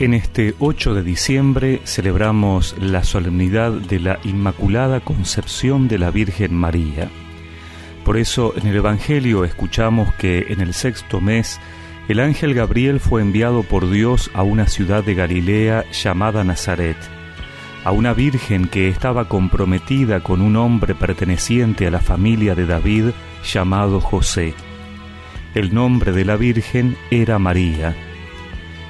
En este 8 de diciembre celebramos la solemnidad de la Inmaculada Concepción de la Virgen María. Por eso en el Evangelio escuchamos que en el sexto mes el ángel Gabriel fue enviado por Dios a una ciudad de Galilea llamada Nazaret, a una virgen que estaba comprometida con un hombre perteneciente a la familia de David llamado José. El nombre de la virgen era María.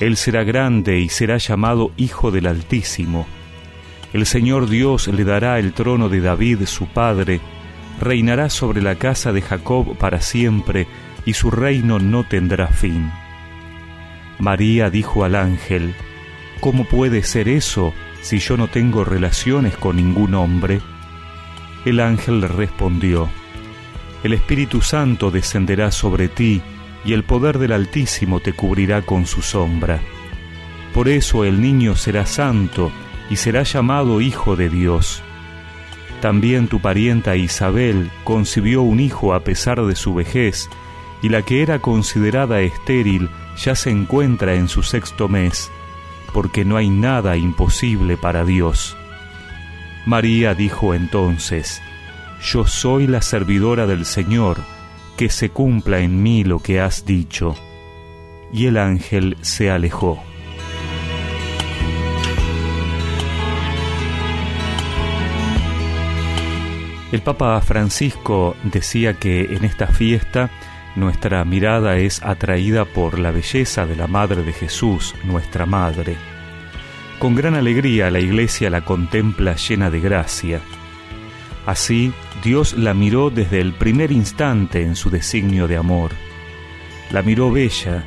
él será grande y será llamado Hijo del Altísimo. El Señor Dios le dará el trono de David su padre, reinará sobre la casa de Jacob para siempre, y su reino no tendrá fin. María dijo al ángel, ¿Cómo puede ser eso si yo no tengo relaciones con ningún hombre? El ángel le respondió, El Espíritu Santo descenderá sobre ti, y el poder del Altísimo te cubrirá con su sombra. Por eso el niño será santo y será llamado Hijo de Dios. También tu parienta Isabel concibió un hijo a pesar de su vejez, y la que era considerada estéril ya se encuentra en su sexto mes, porque no hay nada imposible para Dios. María dijo entonces, Yo soy la servidora del Señor, que se cumpla en mí lo que has dicho. Y el ángel se alejó. El Papa Francisco decía que en esta fiesta nuestra mirada es atraída por la belleza de la Madre de Jesús, nuestra Madre. Con gran alegría la Iglesia la contempla llena de gracia Así, Dios la miró desde el primer instante en su designio de amor. La miró bella,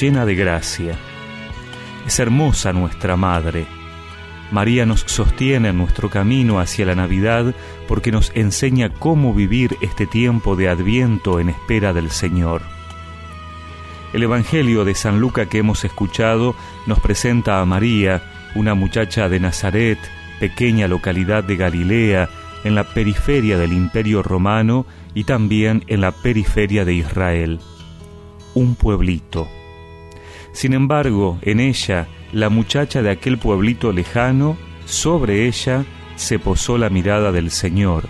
llena de gracia. Es hermosa nuestra Madre. María nos sostiene en nuestro camino hacia la Navidad porque nos enseña cómo vivir este tiempo de adviento en espera del Señor. El Evangelio de San Luca que hemos escuchado nos presenta a María, una muchacha de Nazaret, pequeña localidad de Galilea, en la periferia del Imperio Romano y también en la periferia de Israel. Un pueblito. Sin embargo, en ella, la muchacha de aquel pueblito lejano, sobre ella se posó la mirada del Señor,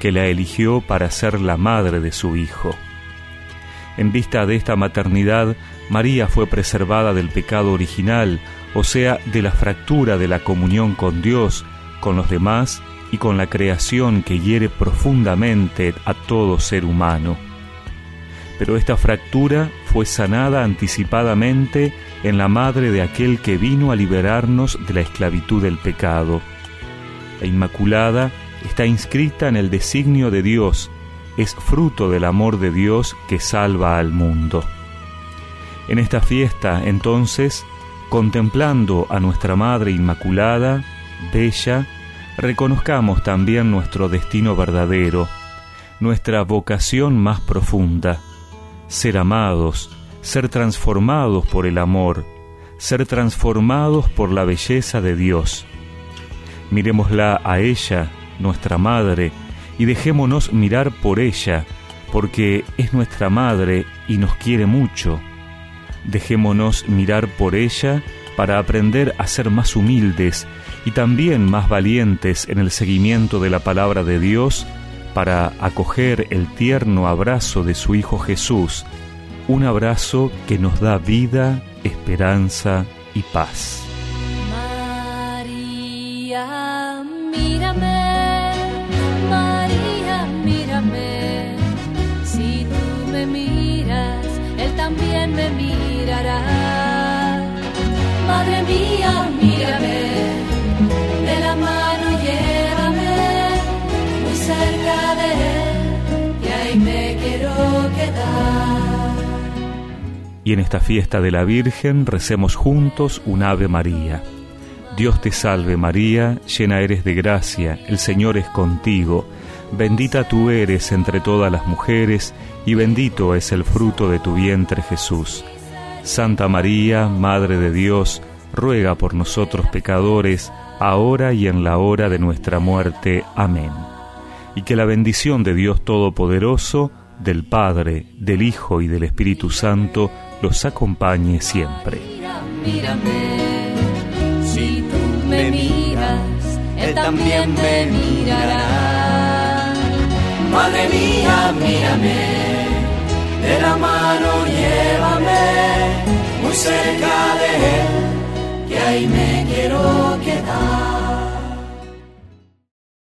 que la eligió para ser la madre de su Hijo. En vista de esta maternidad, María fue preservada del pecado original, o sea, de la fractura de la comunión con Dios, con los demás y con la creación que hiere profundamente a todo ser humano. Pero esta fractura fue sanada anticipadamente en la madre de aquel que vino a liberarnos de la esclavitud del pecado. La Inmaculada está inscrita en el designio de Dios, es fruto del amor de Dios que salva al mundo. En esta fiesta, entonces, contemplando a nuestra Madre Inmaculada, bella, reconozcamos también nuestro destino verdadero, nuestra vocación más profunda, ser amados, ser transformados por el amor, ser transformados por la belleza de Dios. Miremosla a ella, nuestra Madre, y dejémonos mirar por ella, porque es nuestra Madre y nos quiere mucho. Dejémonos mirar por ella para aprender a ser más humildes y también más valientes en el seguimiento de la palabra de Dios para acoger el tierno abrazo de su Hijo Jesús, un abrazo que nos da vida, esperanza y paz. María, mírame, María, mírame, si tú me miras, Él también me mirará. Madre mía, Y en esta fiesta de la Virgen recemos juntos un Ave María. Dios te salve María, llena eres de gracia, el Señor es contigo, bendita tú eres entre todas las mujeres, y bendito es el fruto de tu vientre Jesús. Santa María, Madre de Dios, ruega por nosotros pecadores, ahora y en la hora de nuestra muerte. Amén. Y que la bendición de Dios Todopoderoso, del Padre, del Hijo y del Espíritu Santo los acompañe siempre. Mírame, si tú me miras, Él también me mirará. Madre mía, mírame, de la mano llévame muy cerca de Él, que ahí me quiero quedar.